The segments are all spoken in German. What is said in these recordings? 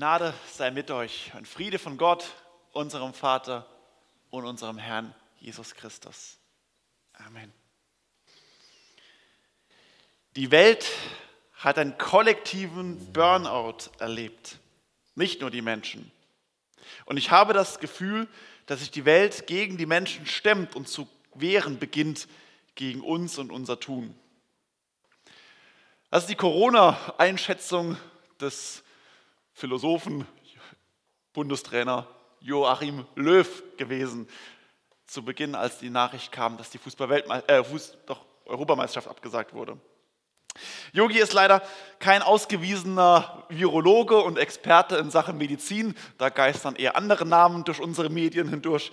Gnade sei mit euch und Friede von Gott, unserem Vater und unserem Herrn Jesus Christus. Amen. Die Welt hat einen kollektiven Burnout erlebt, nicht nur die Menschen. Und ich habe das Gefühl, dass sich die Welt gegen die Menschen stemmt und zu wehren beginnt gegen uns und unser Tun. Das ist die Corona-Einschätzung des Philosophen, Bundestrainer Joachim Löw gewesen, zu Beginn, als die Nachricht kam, dass die äh, Fuß doch Europameisterschaft abgesagt wurde. Yogi ist leider kein ausgewiesener Virologe und Experte in Sachen Medizin, da geistern eher andere Namen durch unsere Medien hindurch,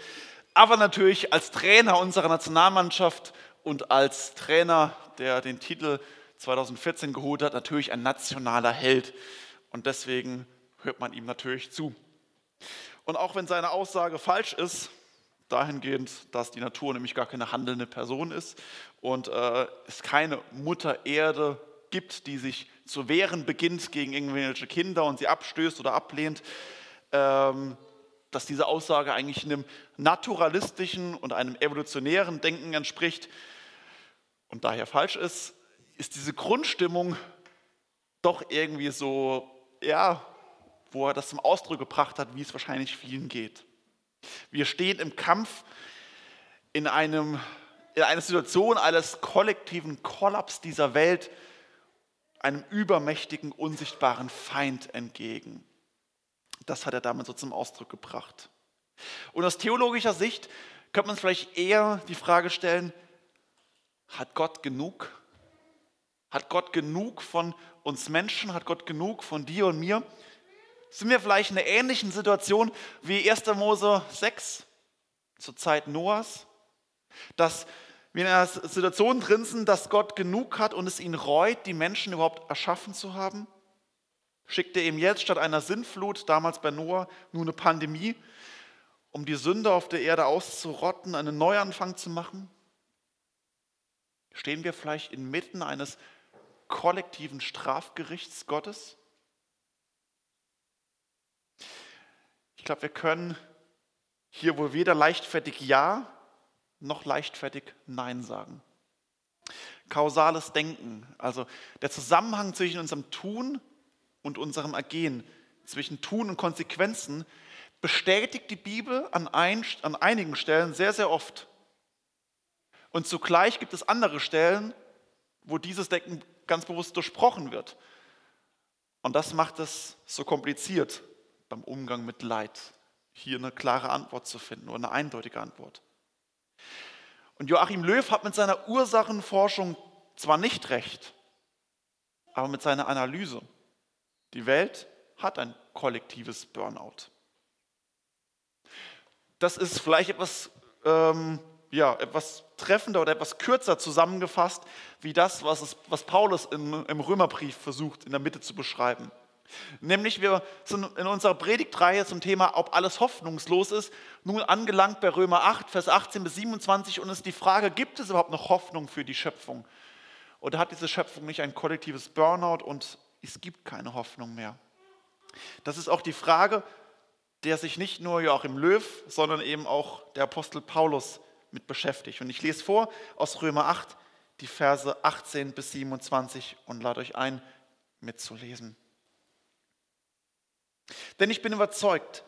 aber natürlich als Trainer unserer Nationalmannschaft und als Trainer, der den Titel 2014 geholt hat, natürlich ein nationaler Held. Und deswegen hört man ihm natürlich zu. Und auch wenn seine Aussage falsch ist, dahingehend, dass die Natur nämlich gar keine handelnde Person ist und äh, es keine Mutter Erde gibt, die sich zu wehren beginnt gegen irgendwelche Kinder und sie abstößt oder ablehnt, ähm, dass diese Aussage eigentlich einem naturalistischen und einem evolutionären Denken entspricht und daher falsch ist, ist diese Grundstimmung doch irgendwie so, ja, wo er das zum Ausdruck gebracht hat, wie es wahrscheinlich vielen geht. Wir stehen im Kampf in, einem, in einer Situation eines kollektiven Kollaps dieser Welt einem übermächtigen, unsichtbaren Feind entgegen. Das hat er damit so zum Ausdruck gebracht. Und aus theologischer Sicht könnte man vielleicht eher die Frage stellen, hat Gott genug? Hat Gott genug von uns Menschen? Hat Gott genug von dir und mir? Sind wir vielleicht in einer ähnlichen Situation wie 1. Mose 6 zur Zeit Noahs? Dass wir in einer Situation drin sind, dass Gott genug hat und es ihn reut, die Menschen überhaupt erschaffen zu haben? Schickt er ihm jetzt statt einer Sintflut, damals bei Noah, nur eine Pandemie, um die Sünde auf der Erde auszurotten, einen Neuanfang zu machen? Stehen wir vielleicht inmitten eines kollektiven Strafgerichts Gottes? Glaube, wir können hier wohl weder leichtfertig Ja noch leichtfertig Nein sagen. Kausales Denken, also der Zusammenhang zwischen unserem Tun und unserem Ergehen, zwischen Tun und Konsequenzen, bestätigt die Bibel an, ein, an einigen Stellen sehr, sehr oft. Und zugleich gibt es andere Stellen, wo dieses Denken ganz bewusst durchbrochen wird. Und das macht es so kompliziert beim Umgang mit Leid, hier eine klare Antwort zu finden oder eine eindeutige Antwort. Und Joachim Löw hat mit seiner Ursachenforschung zwar nicht recht, aber mit seiner Analyse. Die Welt hat ein kollektives Burnout. Das ist vielleicht etwas, ähm, ja, etwas treffender oder etwas kürzer zusammengefasst, wie das, was, es, was Paulus im, im Römerbrief versucht, in der Mitte zu beschreiben. Nämlich wir sind in unserer Predigtreihe zum Thema, ob alles hoffnungslos ist, nun angelangt bei Römer 8, Vers 18 bis 27 und es ist die Frage, gibt es überhaupt noch Hoffnung für die Schöpfung? Oder hat diese Schöpfung nicht ein kollektives Burnout und es gibt keine Hoffnung mehr? Das ist auch die Frage, der sich nicht nur Joachim Löw, sondern eben auch der Apostel Paulus mit beschäftigt. Und ich lese vor aus Römer 8, die Verse 18 bis 27 und lade euch ein, mitzulesen. Denn ich bin überzeugt,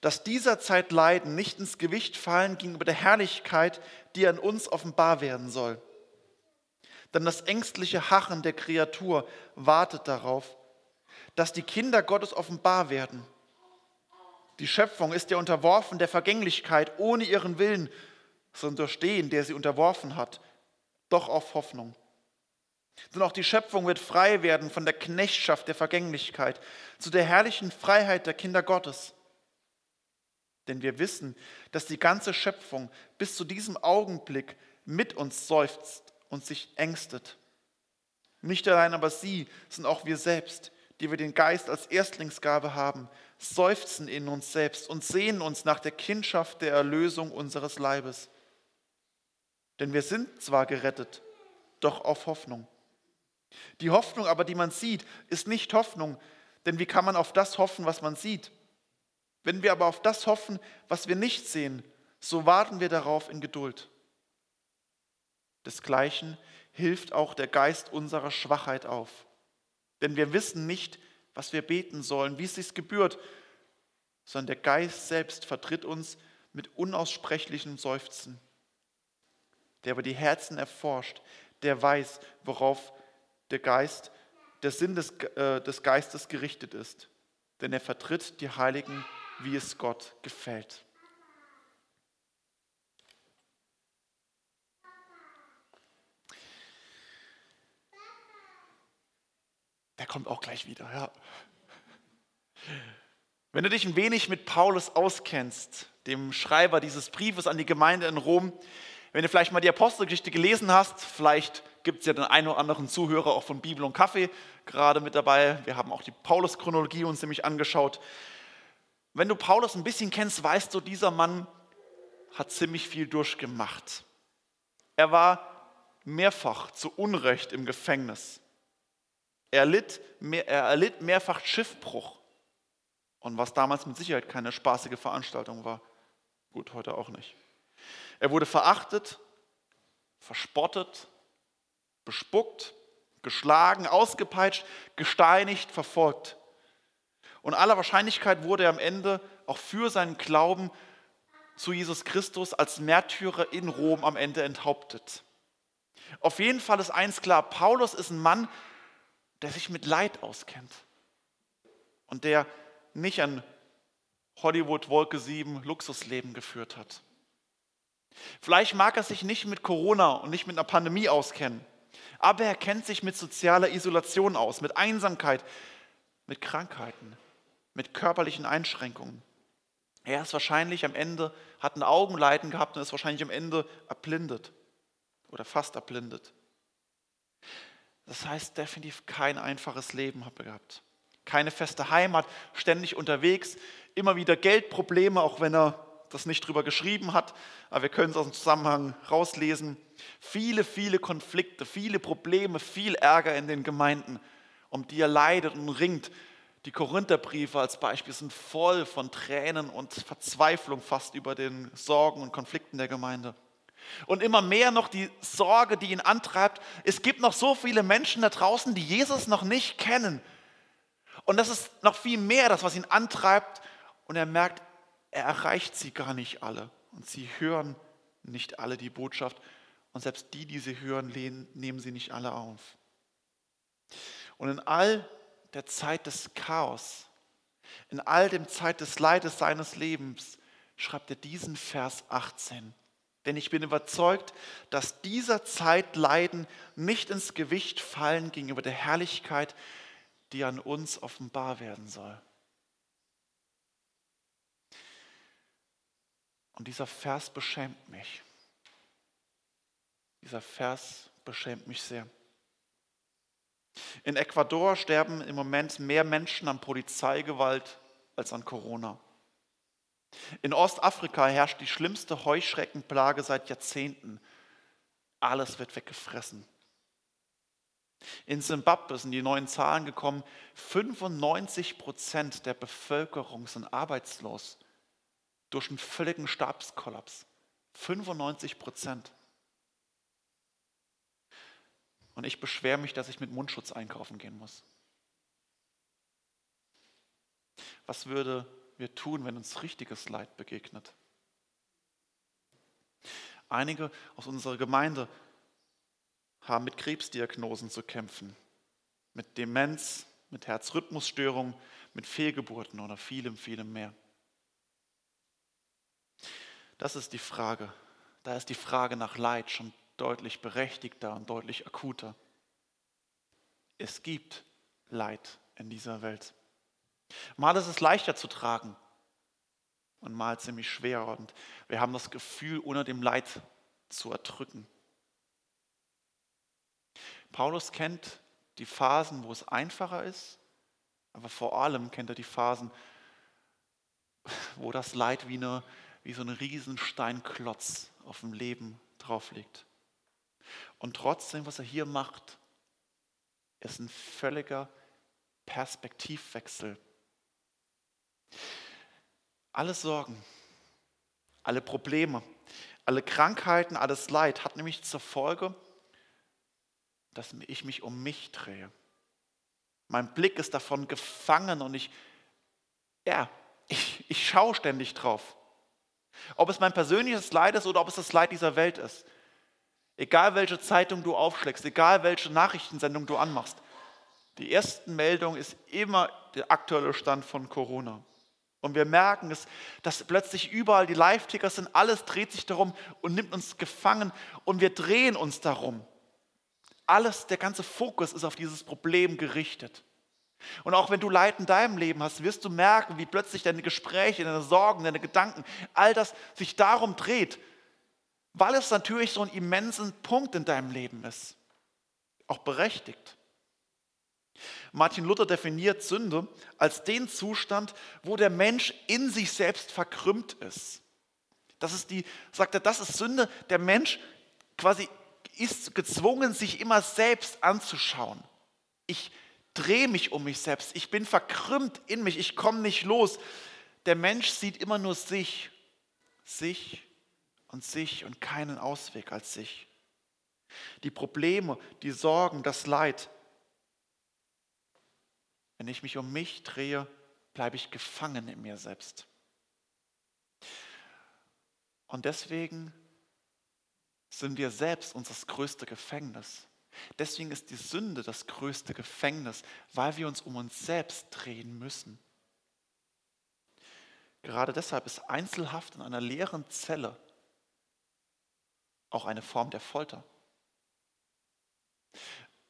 dass dieser Zeit Leiden nicht ins Gewicht fallen gegenüber der Herrlichkeit, die an uns offenbar werden soll. Denn das ängstliche Harren der Kreatur wartet darauf, dass die Kinder Gottes offenbar werden. Die Schöpfung ist ja unterworfen der Vergänglichkeit ohne ihren Willen zu unterstehen, der sie unterworfen hat, doch auf Hoffnung. Denn auch die Schöpfung wird frei werden von der Knechtschaft der Vergänglichkeit zu der herrlichen Freiheit der Kinder Gottes. Denn wir wissen, dass die ganze Schöpfung bis zu diesem Augenblick mit uns seufzt und sich ängstet. Nicht allein aber sie, sondern auch wir selbst, die wir den Geist als Erstlingsgabe haben, seufzen in uns selbst und sehnen uns nach der Kindschaft der Erlösung unseres Leibes. Denn wir sind zwar gerettet, doch auf Hoffnung. Die Hoffnung aber, die man sieht, ist nicht Hoffnung, Denn wie kann man auf das hoffen, was man sieht? Wenn wir aber auf das hoffen, was wir nicht sehen, so warten wir darauf in Geduld. Desgleichen hilft auch der Geist unserer Schwachheit auf. Denn wir wissen nicht, was wir beten sollen, wie es sich gebührt, sondern der Geist selbst vertritt uns mit unaussprechlichem Seufzen. Der aber die Herzen erforscht, der weiß, worauf der Geist, der Sinn des, äh, des Geistes gerichtet ist. Denn er vertritt die Heiligen, wie es Gott gefällt. Der kommt auch gleich wieder, ja. Wenn du dich ein wenig mit Paulus auskennst, dem Schreiber dieses Briefes an die Gemeinde in Rom, wenn du vielleicht mal die Apostelgeschichte gelesen hast, vielleicht gibt es ja den einen oder anderen Zuhörer auch von Bibel und Kaffee gerade mit dabei. Wir haben auch die Paulus-Chronologie uns nämlich angeschaut. Wenn du Paulus ein bisschen kennst, weißt du, dieser Mann hat ziemlich viel durchgemacht. Er war mehrfach zu Unrecht im Gefängnis. Er, litt, er erlitt mehrfach Schiffbruch. Und was damals mit Sicherheit keine spaßige Veranstaltung war. Gut, heute auch nicht. Er wurde verachtet, verspottet, bespuckt, geschlagen, ausgepeitscht, gesteinigt, verfolgt. Und aller Wahrscheinlichkeit wurde er am Ende auch für seinen Glauben zu Jesus Christus als Märtyrer in Rom am Ende enthauptet. Auf jeden Fall ist eins klar, Paulus ist ein Mann, der sich mit Leid auskennt und der nicht ein Hollywood Wolke 7 Luxusleben geführt hat. Vielleicht mag er sich nicht mit Corona und nicht mit einer Pandemie auskennen, aber er kennt sich mit sozialer Isolation aus, mit Einsamkeit, mit Krankheiten, mit körperlichen Einschränkungen. Er ist wahrscheinlich am Ende, hat ein Augenleiden gehabt und ist wahrscheinlich am Ende erblindet oder fast erblindet. Das heißt definitiv kein einfaches Leben habe gehabt. Keine feste Heimat, ständig unterwegs, immer wieder Geldprobleme, auch wenn er das nicht drüber geschrieben hat, aber wir können es aus dem Zusammenhang rauslesen. Viele, viele Konflikte, viele Probleme, viel Ärger in den Gemeinden, um die er leidet und ringt. Die Korintherbriefe als Beispiel sind voll von Tränen und Verzweiflung fast über den Sorgen und Konflikten der Gemeinde. Und immer mehr noch die Sorge, die ihn antreibt. Es gibt noch so viele Menschen da draußen, die Jesus noch nicht kennen. Und das ist noch viel mehr das, was ihn antreibt. Und er merkt, er erreicht sie gar nicht alle. Und sie hören nicht alle die Botschaft. Und selbst die, die sie hören, nehmen sie nicht alle auf. Und in all der Zeit des Chaos, in all dem Zeit des Leides seines Lebens, schreibt er diesen Vers 18. Denn ich bin überzeugt, dass dieser Zeitleiden nicht ins Gewicht fallen gegenüber der Herrlichkeit, die an uns offenbar werden soll. Und dieser Vers beschämt mich. Dieser Vers beschämt mich sehr. In Ecuador sterben im Moment mehr Menschen an Polizeigewalt als an Corona. In Ostafrika herrscht die schlimmste Heuschreckenplage seit Jahrzehnten. Alles wird weggefressen. In Simbabwe sind die neuen Zahlen gekommen, 95 Prozent der Bevölkerung sind arbeitslos durch einen völligen Stabskollaps. 95 Prozent. Und ich beschwere mich, dass ich mit Mundschutz einkaufen gehen muss. Was würde wir tun, wenn uns richtiges Leid begegnet. Einige aus unserer Gemeinde haben mit Krebsdiagnosen zu kämpfen, mit Demenz, mit Herzrhythmusstörungen, mit Fehlgeburten oder vielem, vielem mehr. Das ist die Frage. Da ist die Frage nach Leid schon deutlich berechtigter und deutlich akuter. Es gibt Leid in dieser Welt. Mal ist es leichter zu tragen und mal ziemlich schwer. Und wir haben das Gefühl, ohne dem Leid zu erdrücken. Paulus kennt die Phasen, wo es einfacher ist, aber vor allem kennt er die Phasen, wo das Leid wie, eine, wie so ein Riesensteinklotz auf dem Leben drauf liegt. Und trotzdem, was er hier macht, ist ein völliger Perspektivwechsel. Alle Sorgen, alle Probleme, alle Krankheiten, alles Leid hat nämlich zur Folge, dass ich mich um mich drehe. Mein Blick ist davon gefangen und ich, ja, ich, ich schaue ständig drauf. Ob es mein persönliches Leid ist oder ob es das Leid dieser Welt ist. Egal welche Zeitung du aufschlägst, egal welche Nachrichtensendung du anmachst. Die erste Meldung ist immer der aktuelle Stand von Corona. Und wir merken es, dass plötzlich überall die Live-Ticker sind, alles dreht sich darum und nimmt uns gefangen und wir drehen uns darum. Alles, der ganze Fokus ist auf dieses Problem gerichtet. Und auch wenn du Leid in deinem Leben hast, wirst du merken, wie plötzlich deine Gespräche, deine Sorgen, deine Gedanken, all das sich darum dreht, weil es natürlich so einen immensen Punkt in deinem Leben ist. Auch berechtigt. Martin Luther definiert Sünde als den Zustand, wo der Mensch in sich selbst verkrümmt ist. Das ist die, sagt er, das ist Sünde. Der Mensch quasi ist gezwungen, sich immer selbst anzuschauen. Ich drehe mich um mich selbst. Ich bin verkrümmt in mich. Ich komme nicht los. Der Mensch sieht immer nur sich, sich und sich und keinen Ausweg als sich. Die Probleme, die Sorgen, das Leid. Wenn ich mich um mich drehe, bleibe ich gefangen in mir selbst. Und deswegen sind wir selbst unser größte Gefängnis. Deswegen ist die Sünde das größte Gefängnis, weil wir uns um uns selbst drehen müssen. Gerade deshalb ist Einzelhaft in einer leeren Zelle auch eine Form der Folter.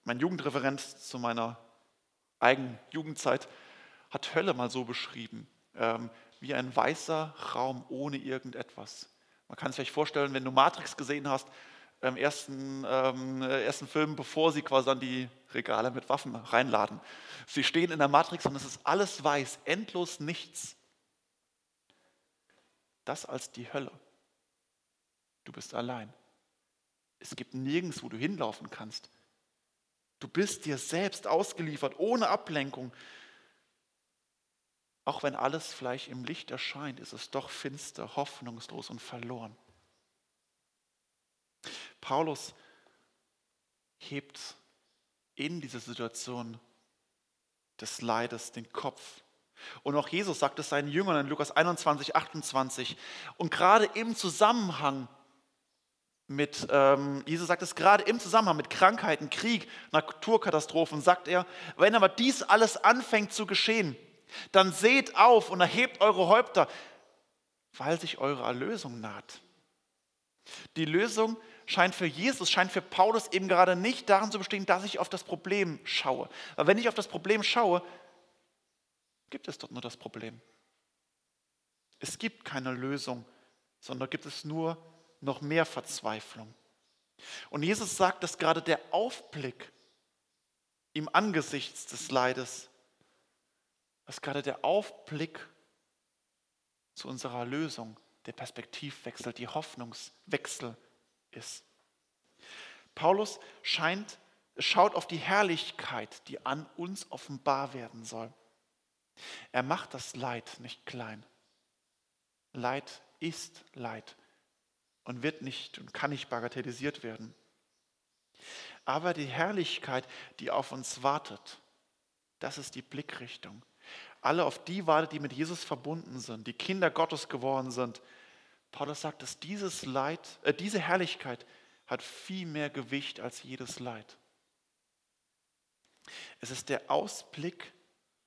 Mein Jugendreferent zu meiner eigenen Jugendzeit hat Hölle mal so beschrieben, ähm, wie ein weißer Raum ohne irgendetwas. Man kann sich vielleicht vorstellen, wenn du Matrix gesehen hast, im ersten, ähm, ersten Film, bevor sie quasi dann die Regale mit Waffen reinladen. Sie stehen in der Matrix und es ist alles weiß, endlos nichts. Das als die Hölle. Du bist allein. Es gibt nirgends, wo du hinlaufen kannst. Du bist dir selbst ausgeliefert, ohne Ablenkung. Auch wenn alles vielleicht im Licht erscheint, ist es doch finster, hoffnungslos und verloren. Paulus hebt in dieser Situation des Leides den Kopf. Und auch Jesus sagt es seinen Jüngern in Lukas 21, 28. Und gerade im Zusammenhang mit, ähm, Jesus sagt es gerade im Zusammenhang mit Krankheiten, Krieg, Naturkatastrophen, sagt er, wenn aber dies alles anfängt zu geschehen, dann seht auf und erhebt eure Häupter, weil sich eure Erlösung naht. Die Lösung scheint für Jesus, scheint für Paulus eben gerade nicht darin zu bestehen, dass ich auf das Problem schaue. Weil wenn ich auf das Problem schaue, gibt es dort nur das Problem. Es gibt keine Lösung, sondern gibt es nur noch mehr Verzweiflung. Und Jesus sagt, dass gerade der Aufblick im Angesichts des Leides was gerade der Aufblick zu unserer Lösung, der Perspektivwechsel, die Hoffnungswechsel ist. Paulus scheint, schaut auf die Herrlichkeit, die an uns offenbar werden soll. Er macht das Leid nicht klein. Leid ist Leid und wird nicht und kann nicht bagatellisiert werden. Aber die Herrlichkeit, die auf uns wartet, das ist die Blickrichtung alle auf die wartet, die mit Jesus verbunden sind, die Kinder Gottes geworden sind. Paulus sagt, dass dieses Leid, äh, diese Herrlichkeit hat viel mehr Gewicht als jedes Leid. Es ist der Ausblick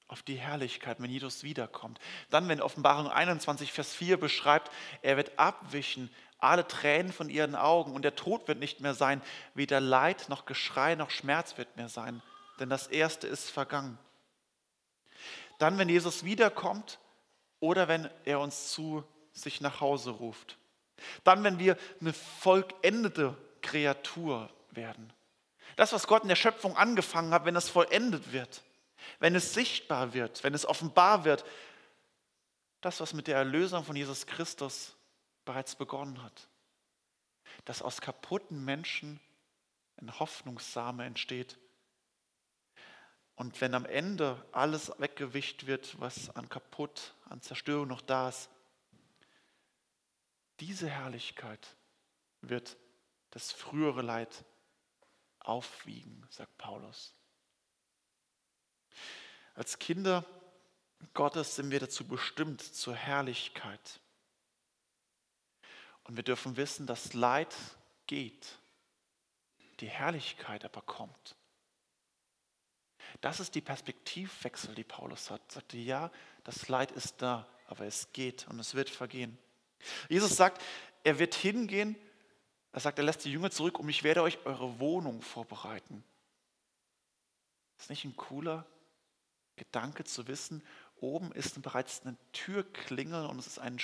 auf die Herrlichkeit, wenn Jesus wiederkommt. Dann, wenn Offenbarung 21, Vers 4 beschreibt, er wird abwischen alle Tränen von ihren Augen und der Tod wird nicht mehr sein, weder Leid noch Geschrei noch Schmerz wird mehr sein, denn das Erste ist vergangen. Dann, wenn Jesus wiederkommt oder wenn er uns zu sich nach Hause ruft. Dann, wenn wir eine vollendete Kreatur werden. Das, was Gott in der Schöpfung angefangen hat, wenn es vollendet wird, wenn es sichtbar wird, wenn es offenbar wird, das, was mit der Erlösung von Jesus Christus bereits begonnen hat. Dass aus kaputten Menschen ein Hoffnungssame entsteht Und wenn am Ende alles weggewischt wird, was an kaputt, an Zerstörung noch da ist, diese Herrlichkeit wird das frühere Leid aufwiegen, sagt Paulus. Als Kinder Gottes sind wir dazu bestimmt, zur Herrlichkeit. Und wir dürfen wissen, dass Leid geht, die Herrlichkeit aber kommt. Das ist die Perspektivwechsel, die Paulus hat. Er sagte, ja, das Leid ist da, aber es geht und es wird vergehen. Jesus sagt, er wird hingehen, er sagt, er lässt die Jünger zurück und ich werde euch eure Wohnung vorbereiten. Ist nicht ein cooler Gedanke zu wissen, oben ist bereits eine Türklingel und es ist ein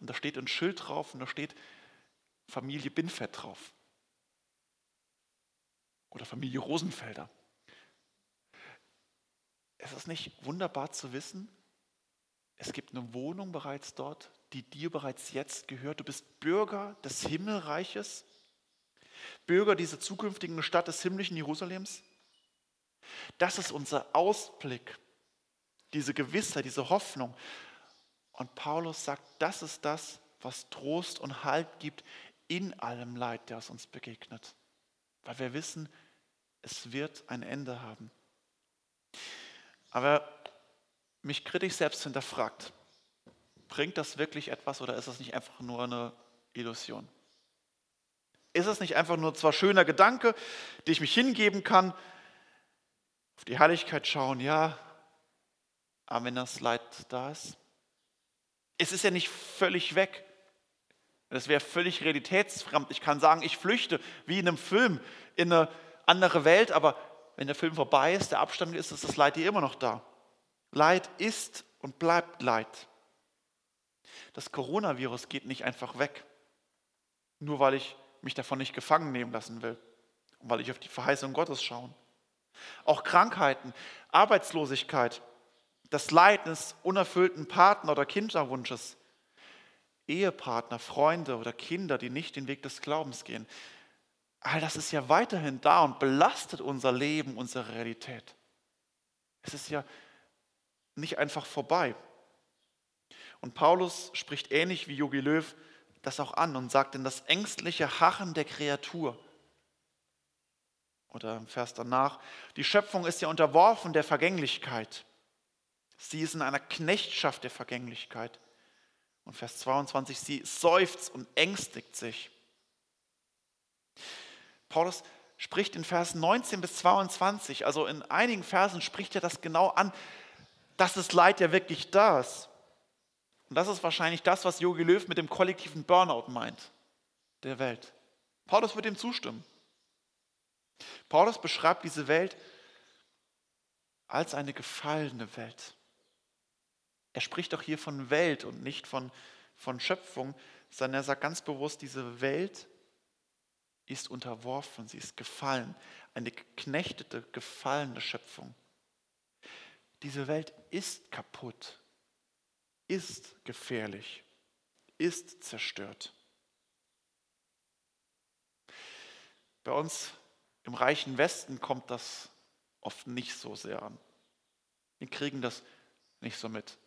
und da steht ein Schild drauf und da steht Familie Binfett drauf. Oder Familie Rosenfelder. Es ist nicht wunderbar zu wissen, es gibt eine Wohnung bereits dort, die dir bereits jetzt gehört. Du bist Bürger des Himmelreiches, Bürger dieser zukünftigen Stadt des himmlischen Jerusalems. Das ist unser Ausblick, diese Gewissheit, diese Hoffnung. Und Paulus sagt, das ist das, was Trost und Halt gibt in allem Leid, der uns begegnet. Weil wir wissen, es wird ein Ende haben. Aber mich kritisch selbst hinterfragt, bringt das wirklich etwas oder ist das nicht einfach nur eine Illusion? Ist es nicht einfach nur zwar schöner Gedanke, die ich mich hingeben kann, auf die Heiligkeit schauen, ja, aber wenn das Leid da ist, es ist ja nicht völlig weg. Das wäre völlig realitätsfremd. Ich kann sagen, ich flüchte wie in einem Film in eine andere Welt, aber wenn der Film vorbei ist, der Abstand ist, ist das Leid hier immer noch da. Leid ist und bleibt Leid. Das Coronavirus geht nicht einfach weg, nur weil ich mich davon nicht gefangen nehmen lassen will und weil ich auf die Verheißung Gottes schaue. Auch Krankheiten, Arbeitslosigkeit, das Leid des unerfüllten Partner- oder Kinderwunsches, Ehepartner, Freunde oder Kinder, die nicht den Weg des Glaubens gehen. All das ist ja weiterhin da und belastet unser Leben, unsere Realität. Es ist ja nicht einfach vorbei. Und Paulus spricht ähnlich wie Jogi Löw das auch an und sagt, denn das ängstliche Harren der Kreatur, oder im Vers danach, die Schöpfung ist ja unterworfen der Vergänglichkeit. Sie ist in einer Knechtschaft der Vergänglichkeit. Und Vers 22, sie seufzt und ängstigt sich. Paulus spricht in Vers 19 bis 22, also in einigen Versen spricht er das genau an, dass das Leid ja wirklich da ist. Und das ist wahrscheinlich das, was Jogi Löw mit dem kollektiven Burnout meint, der Welt. Paulus wird ihm zustimmen. Paulus beschreibt diese Welt als eine gefallene Welt. Er spricht doch hier von Welt und nicht von, von Schöpfung, sondern er sagt ganz bewusst, diese Welt ist unterworfen, sie ist gefallen, eine geknechtete, gefallene Schöpfung. Diese Welt ist kaputt, ist gefährlich, ist zerstört. Bei uns im reichen Westen kommt das oft nicht so sehr an. Wir kriegen das nicht so mit.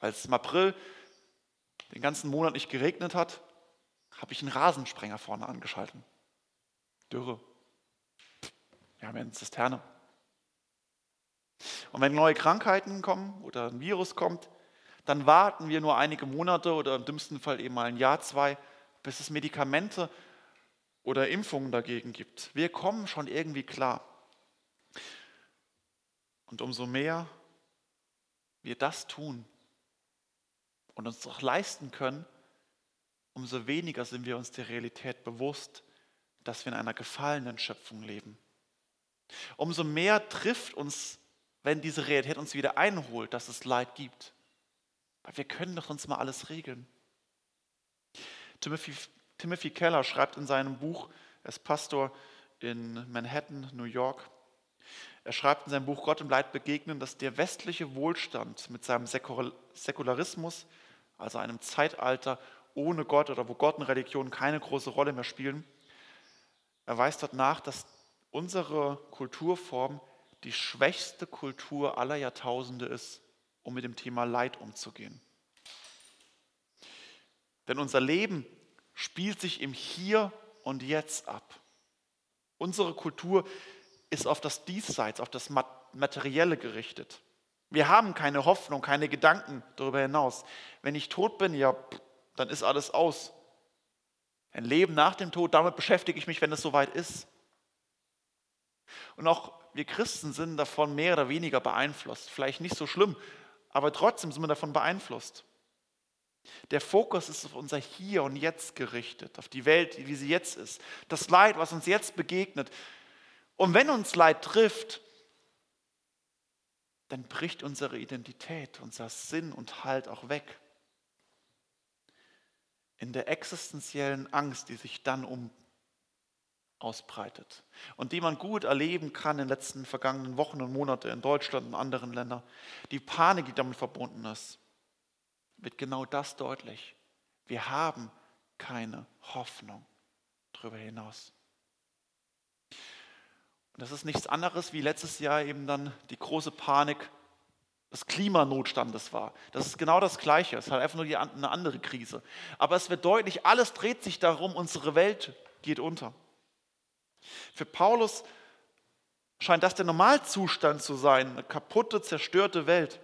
Als im April den ganzen Monat nicht geregnet hat, habe ich einen Rasensprenger vorne angeschalten. Dürre. Wir haben ja eine Zisterne. Und wenn neue Krankheiten kommen oder ein Virus kommt, dann warten wir nur einige Monate oder im dümmsten Fall eben mal ein Jahr, zwei, bis es Medikamente oder Impfungen dagegen gibt. Wir kommen schon irgendwie klar. Und umso mehr wir das tun und uns auch leisten können, umso weniger sind wir uns der Realität bewusst, dass wir in einer gefallenen Schöpfung leben. Umso mehr trifft uns, wenn diese Realität uns wieder einholt, dass es Leid gibt. Weil wir können doch sonst mal alles regeln. Timothy, Timothy Keller schreibt in seinem Buch, er ist Pastor in Manhattan, New York, er schreibt in seinem Buch Gott im Leid begegnen, dass der westliche Wohlstand mit seinem Säkularismus, also einem Zeitalter ohne Gott oder wo Gott und Religion keine große Rolle mehr spielen, er weist dort nach, dass unsere Kulturform die schwächste Kultur aller Jahrtausende ist, um mit dem Thema Leid umzugehen. Denn unser Leben spielt sich im Hier und Jetzt ab. Unsere Kultur ist auf das Diesseits, auf das Materielle gerichtet. Wir haben keine Hoffnung, keine Gedanken darüber hinaus. Wenn ich tot bin, ja, dann ist alles aus. Ein Leben nach dem Tod, damit beschäftige ich mich, wenn es soweit ist. Und auch wir Christen sind davon mehr oder weniger beeinflusst. Vielleicht nicht so schlimm, aber trotzdem sind wir davon beeinflusst. Der Fokus ist auf unser Hier und Jetzt gerichtet, auf die Welt, wie sie jetzt ist. Das Leid, was uns jetzt begegnet. Und wenn uns Leid trifft, dann bricht unsere Identität, unser Sinn und Halt auch weg. In der existenziellen Angst, die sich dann um ausbreitet und die man gut erleben kann in den letzten vergangenen Wochen und Monaten in Deutschland und anderen Ländern, die Panik, die damit verbunden ist, wird genau das deutlich. Wir haben keine Hoffnung darüber hinaus. Und das ist nichts anderes, wie letztes Jahr eben dann die große Panik des Klimanotstandes war. Das ist genau das Gleiche. Es ist halt einfach nur eine andere Krise. Aber es wird deutlich, alles dreht sich darum, unsere Welt geht unter. Für Paulus scheint das der Normalzustand zu sein, eine kaputte, zerstörte Welt.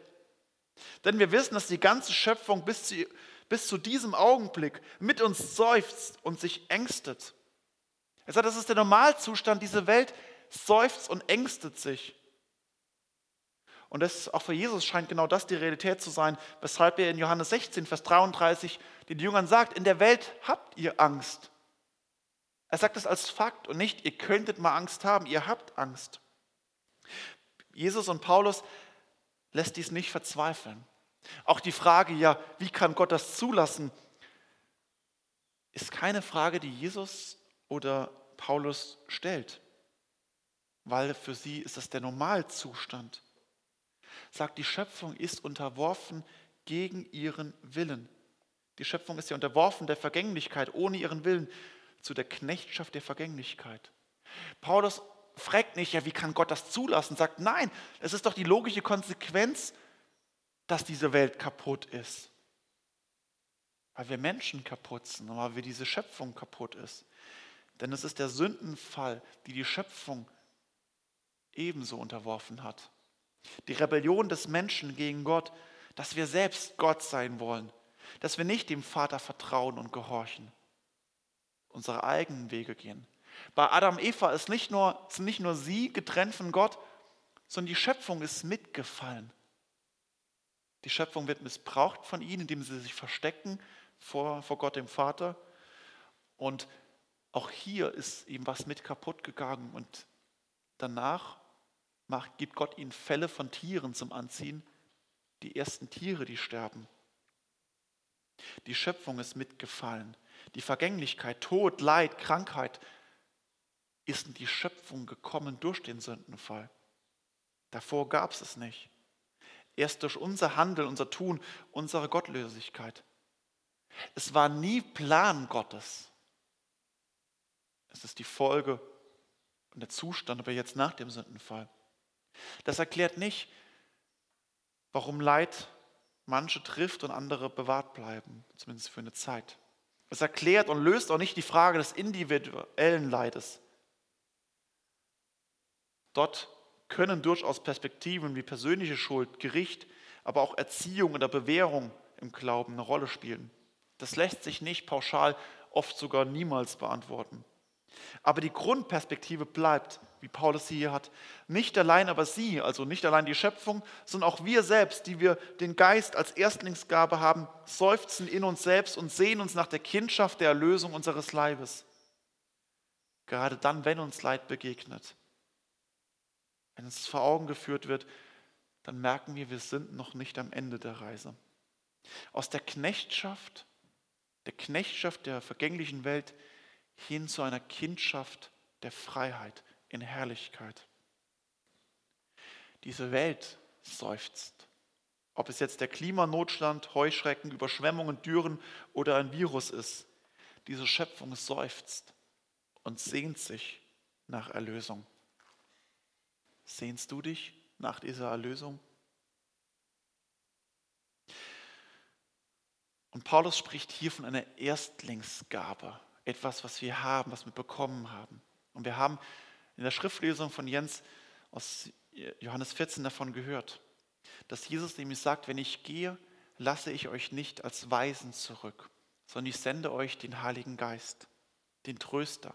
Denn wir wissen, dass die ganze Schöpfung bis zu, bis zu diesem Augenblick mit uns seufzt und sich ängstet. Er sagt, das ist der Normalzustand, diese Welt seufzt und ängstet sich. Und das auch für Jesus scheint genau das die Realität zu sein, weshalb er in Johannes 16, Vers 33 den Jüngern sagt, in der Welt habt ihr Angst. Er sagt es als Fakt und nicht, ihr könntet mal Angst haben, ihr habt Angst. Jesus und Paulus lässt dies nicht verzweifeln. Auch die Frage, ja, wie kann Gott das zulassen, ist keine Frage, die Jesus oder Paulus stellt, weil für sie ist das der Normalzustand. Sagt, die Schöpfung ist unterworfen gegen ihren Willen. Die Schöpfung ist ja unterworfen der Vergänglichkeit, ohne ihren Willen, zu der Knechtschaft der Vergänglichkeit. Paulus fragt nicht, ja, wie kann Gott das zulassen? Sagt, nein, es ist doch die logische Konsequenz, dass diese Welt kaputt ist. Weil wir Menschen kaputt sind und weil wir diese Schöpfung kaputt ist. Denn es ist der Sündenfall, die die Schöpfung ebenso unterworfen hat. Die Rebellion des Menschen gegen Gott, dass wir selbst Gott sein wollen, dass wir nicht dem Vater vertrauen und gehorchen, unsere eigenen Wege gehen. Bei Adam und Eva ist nicht nur, sind nicht nur sie getrennt von Gott, sondern die Schöpfung ist mitgefallen. Die Schöpfung wird missbraucht von ihnen, indem sie sich verstecken vor, vor Gott dem Vater. Und auch hier ist ihm was mit kaputt gegangen. Und danach macht, gibt Gott ihnen Fälle von Tieren zum Anziehen. Die ersten Tiere, die sterben. Die Schöpfung ist mitgefallen. Die Vergänglichkeit, Tod, Leid, Krankheit ist in die Schöpfung gekommen durch den Sündenfall. Davor gab es es nicht. Erst durch unser Handeln, unser Tun, unsere Gottlosigkeit. Es war nie Plan Gottes. Es ist die Folge und der Zustand, aber jetzt nach dem Sündenfall. Das erklärt nicht, warum Leid manche trifft und andere bewahrt bleiben, zumindest für eine Zeit. Es erklärt und löst auch nicht die Frage des individuellen Leides. Dort können durchaus Perspektiven wie persönliche Schuld, Gericht, aber auch Erziehung oder Bewährung im Glauben eine Rolle spielen. Das lässt sich nicht pauschal, oft sogar niemals beantworten. Aber die Grundperspektive bleibt, wie Paulus sie hier hat, nicht allein aber sie, also nicht allein die Schöpfung, sondern auch wir selbst, die wir den Geist als Erstlingsgabe haben, seufzen in uns selbst und sehen uns nach der Kindschaft der Erlösung unseres Leibes. Gerade dann, wenn uns Leid begegnet. Wenn es vor Augen geführt wird, dann merken wir, wir sind noch nicht am Ende der Reise. Aus der Knechtschaft, der Knechtschaft der vergänglichen Welt hin zu einer Kindschaft der Freiheit in Herrlichkeit. Diese Welt seufzt. Ob es jetzt der Klimanotstand, Heuschrecken, Überschwemmungen, Dürren oder ein Virus ist, diese Schöpfung seufzt und sehnt sich nach Erlösung. Sehnst du dich nach dieser Erlösung? Und Paulus spricht hier von einer Erstlingsgabe, etwas, was wir haben, was wir bekommen haben. Und wir haben in der Schriftlesung von Jens aus Johannes 14 davon gehört, dass Jesus nämlich sagt, wenn ich gehe, lasse ich euch nicht als Weisen zurück, sondern ich sende euch den Heiligen Geist, den Tröster.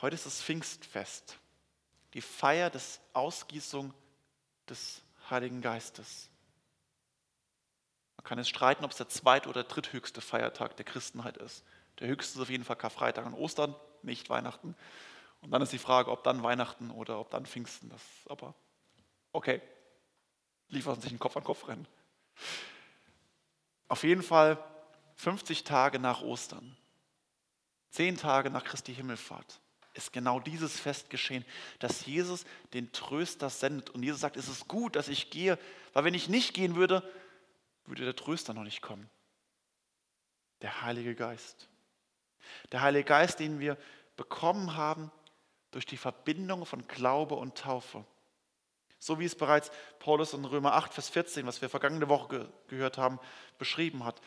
Heute ist das Pfingstfest, die Feier des Ausgießung des Heiligen Geistes. Man kann es streiten, ob es der zweit- oder dritthöchste Feiertag der Christenheit ist. Der höchste ist auf jeden Fall Karfreitag und Ostern, nicht Weihnachten. Und dann ist die Frage, ob dann Weihnachten oder ob dann Pfingsten. Das aber okay, liefern sich ein Kopf an Kopf rennen. Auf jeden Fall 50 Tage nach Ostern, 10 Tage nach Christi Himmelfahrt, ist genau dieses Fest geschehen, dass Jesus den Tröster sendet. Und Jesus sagt, es ist gut, dass ich gehe, weil wenn ich nicht gehen würde, würde der Tröster noch nicht kommen. Der Heilige Geist. Der Heilige Geist, den wir bekommen haben durch die Verbindung von Glaube und Taufe. So wie es bereits Paulus in Römer 8, Vers 14, was wir vergangene Woche ge gehört haben, beschrieben hat,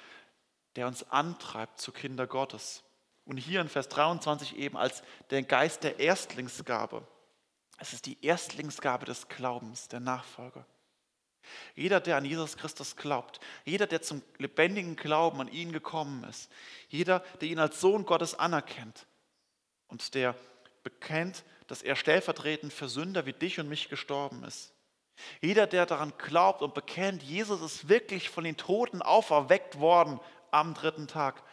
der uns antreibt zu Kinder Gottes. Und hier in Vers 23 eben als der Geist der Erstlingsgabe. Es ist die Erstlingsgabe des Glaubens, der Nachfolge. Jeder, der an Jesus Christus glaubt, jeder, der zum lebendigen Glauben an ihn gekommen ist, jeder, der ihn als Sohn Gottes anerkennt und der bekennt, dass er stellvertretend für Sünder wie dich und mich gestorben ist. Jeder, der daran glaubt und bekennt, Jesus ist wirklich von den Toten auferweckt worden am dritten Tag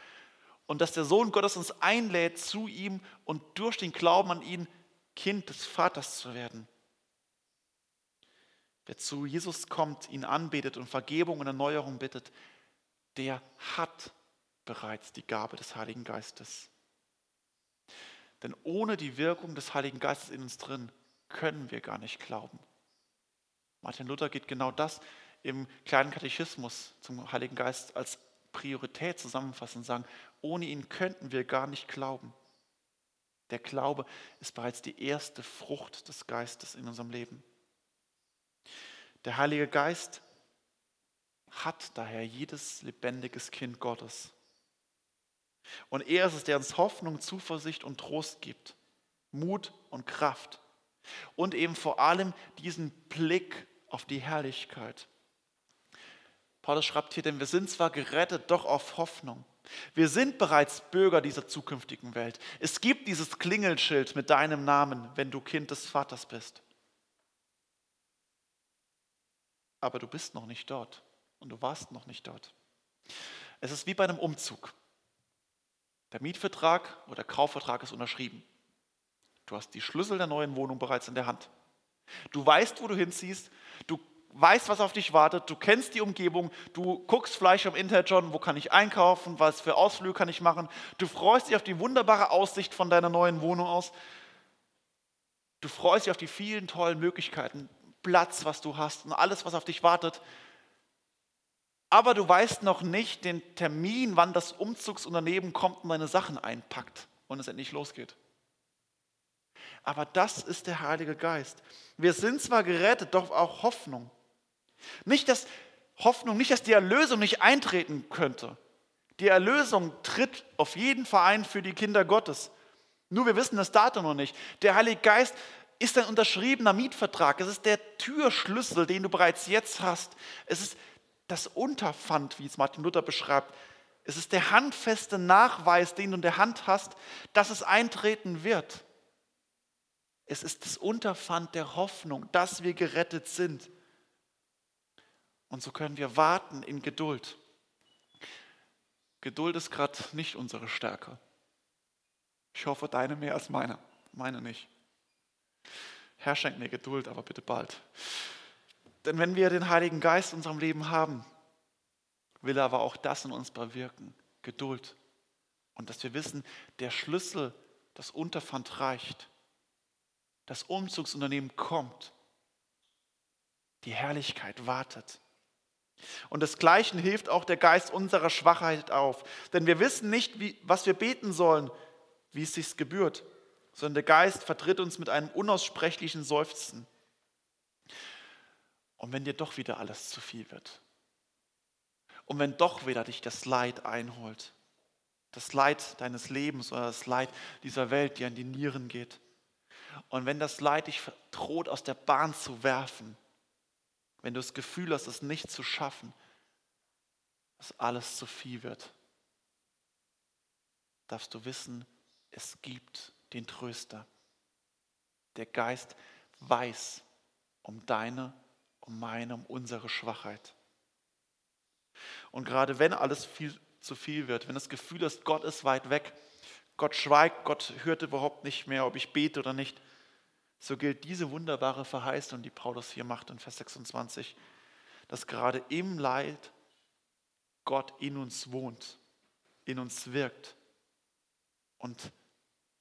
und dass der Sohn Gottes uns einlädt zu ihm und durch den Glauben an ihn Kind des Vaters zu werden. Wer zu Jesus kommt, ihn anbetet und Vergebung und Erneuerung bittet, der hat bereits die Gabe des Heiligen Geistes. Denn ohne die Wirkung des Heiligen Geistes in uns drin können wir gar nicht glauben. Martin Luther geht genau das im kleinen Katechismus zum Heiligen Geist als Priorität zusammenfassen und sagen, ohne ihn könnten wir gar nicht glauben. Der Glaube ist bereits die erste Frucht des Geistes in unserem Leben. Der Heilige Geist hat daher jedes lebendiges Kind Gottes. Und er ist es, der uns Hoffnung, Zuversicht und Trost gibt, Mut und Kraft und eben vor allem diesen Blick auf die Herrlichkeit. Paulus schreibt hier, denn wir sind zwar gerettet, doch auf Hoffnung. Wir sind bereits Bürger dieser zukünftigen Welt. Es gibt dieses Klingelschild mit deinem Namen, wenn du Kind des Vaters bist. Aber du bist noch nicht dort und du warst noch nicht dort. Es ist wie bei einem Umzug. Der Mietvertrag oder der Kaufvertrag ist unterschrieben. Du hast die Schlüssel der neuen Wohnung bereits in der Hand. Du weißt, wo du hinziehst. Du weißt, was auf dich wartet. Du kennst die Umgebung. Du guckst vielleicht im Internet schon, wo kann ich einkaufen, was für Ausflüge kann ich machen. Du freust dich auf die wunderbare Aussicht von deiner neuen Wohnung aus. Du freust dich auf die vielen tollen Möglichkeiten, Platz, was du hast und alles, was auf dich wartet. Aber du weißt noch nicht den Termin, wann das Umzugsunternehmen kommt und deine Sachen einpackt und es endlich losgeht. Aber das ist der Heilige Geist. Wir sind zwar gerettet, doch auch Hoffnung. Nicht, dass Hoffnung, nicht, dass die Erlösung nicht eintreten könnte. Die Erlösung tritt auf jeden Fall ein für die Kinder Gottes. Nur wir wissen das Datum noch nicht. Der Heilige Geist ist ein unterschriebener Mietvertrag. Es ist der Türschlüssel, den du bereits jetzt hast. Es ist das Unterpfand, wie es Martin Luther beschreibt. Es ist der handfeste Nachweis, den du in der Hand hast, dass es eintreten wird. Es ist das Unterpfand der Hoffnung, dass wir gerettet sind. Und so können wir warten in Geduld. Geduld ist gerade nicht unsere Stärke. Ich hoffe, deine mehr als meine. Meine nicht. Herr, schenk mir Geduld, aber bitte bald. Denn wenn wir den Heiligen Geist in unserem Leben haben, will er aber auch das in uns bewirken. Geduld. Und dass wir wissen, der Schlüssel, das Unterpfand reicht. Das Umzugsunternehmen kommt. Die Herrlichkeit wartet. Und desgleichen hilft auch der Geist unserer Schwachheit auf. Denn wir wissen nicht, wie, was wir beten sollen, wie es sich gebührt. Sondern der Geist vertritt uns mit einem unaussprechlichen Seufzen. Und wenn dir doch wieder alles zu viel wird, und wenn doch wieder dich das Leid einholt, das Leid deines Lebens oder das Leid dieser Welt, die an die Nieren geht, und wenn das Leid dich droht, aus der Bahn zu werfen, wenn du das Gefühl hast, es nicht zu schaffen, dass alles zu viel wird, darfst du wissen, es gibt den Tröster. Der Geist weiß um deine, um meine, um unsere Schwachheit. Und gerade wenn alles viel zu viel wird, wenn das Gefühl ist, Gott ist weit weg, Gott schweigt, Gott hört überhaupt nicht mehr, ob ich bete oder nicht, so gilt diese wunderbare Verheißung, die Paulus hier macht in Vers 26, dass gerade im Leid Gott in uns wohnt, in uns wirkt und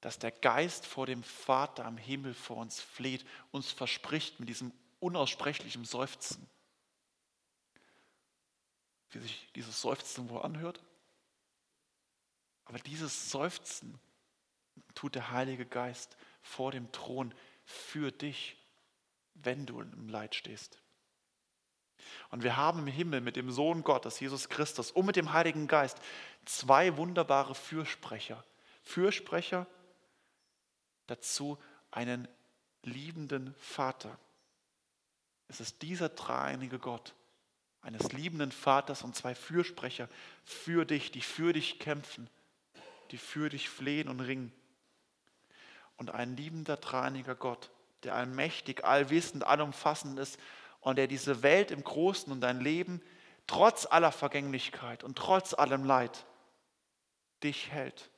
dass der Geist vor dem Vater am Himmel vor uns fleht, uns verspricht mit diesem unaussprechlichen Seufzen. Wie sich dieses Seufzen wohl anhört. Aber dieses Seufzen tut der Heilige Geist vor dem Thron für dich, wenn du im Leid stehst. Und wir haben im Himmel mit dem Sohn Gottes, Jesus Christus, und mit dem Heiligen Geist zwei wunderbare Fürsprecher. Fürsprecher dazu einen liebenden Vater. Es ist dieser dreieinige Gott, eines liebenden Vaters und zwei Fürsprecher für dich, die für dich kämpfen, die für dich flehen und ringen und ein liebender, dreieiniger Gott, der allmächtig, allwissend, allumfassend ist und der diese Welt im Großen und dein Leben trotz aller Vergänglichkeit und trotz allem Leid dich hält.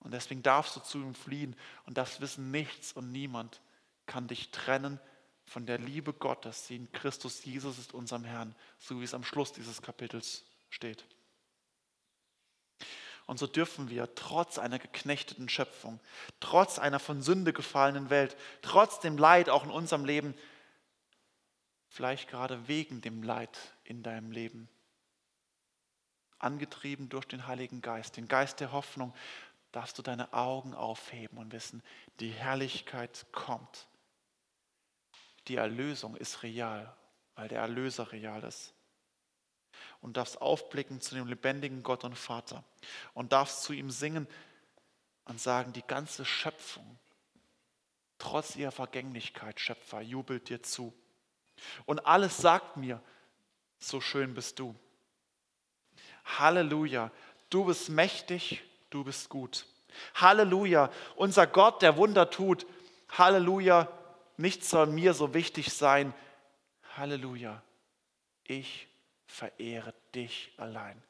Und deswegen darfst du zu ihm fliehen und das wissen nichts und niemand kann dich trennen von der Liebe Gottes, die in Christus Jesus ist, unserem Herrn, so wie es am Schluss dieses Kapitels steht. Und so dürfen wir trotz einer geknechteten Schöpfung, trotz einer von Sünde gefallenen Welt, trotz dem Leid auch in unserem Leben, vielleicht gerade wegen dem Leid in deinem Leben, angetrieben durch den Heiligen Geist, den Geist der Hoffnung, darfst du deine Augen aufheben und wissen, die Herrlichkeit kommt. Die Erlösung ist real, weil der Erlöser real ist und darfst aufblicken zu dem lebendigen Gott und Vater und darfst zu ihm singen und sagen, die ganze Schöpfung, trotz ihrer Vergänglichkeit, Schöpfer, jubelt dir zu. Und alles sagt mir, so schön bist du. Halleluja, du bist mächtig, du bist gut. Halleluja, unser Gott, der Wunder tut. Halleluja, nichts soll mir so wichtig sein. Halleluja, ich verehre dich allein.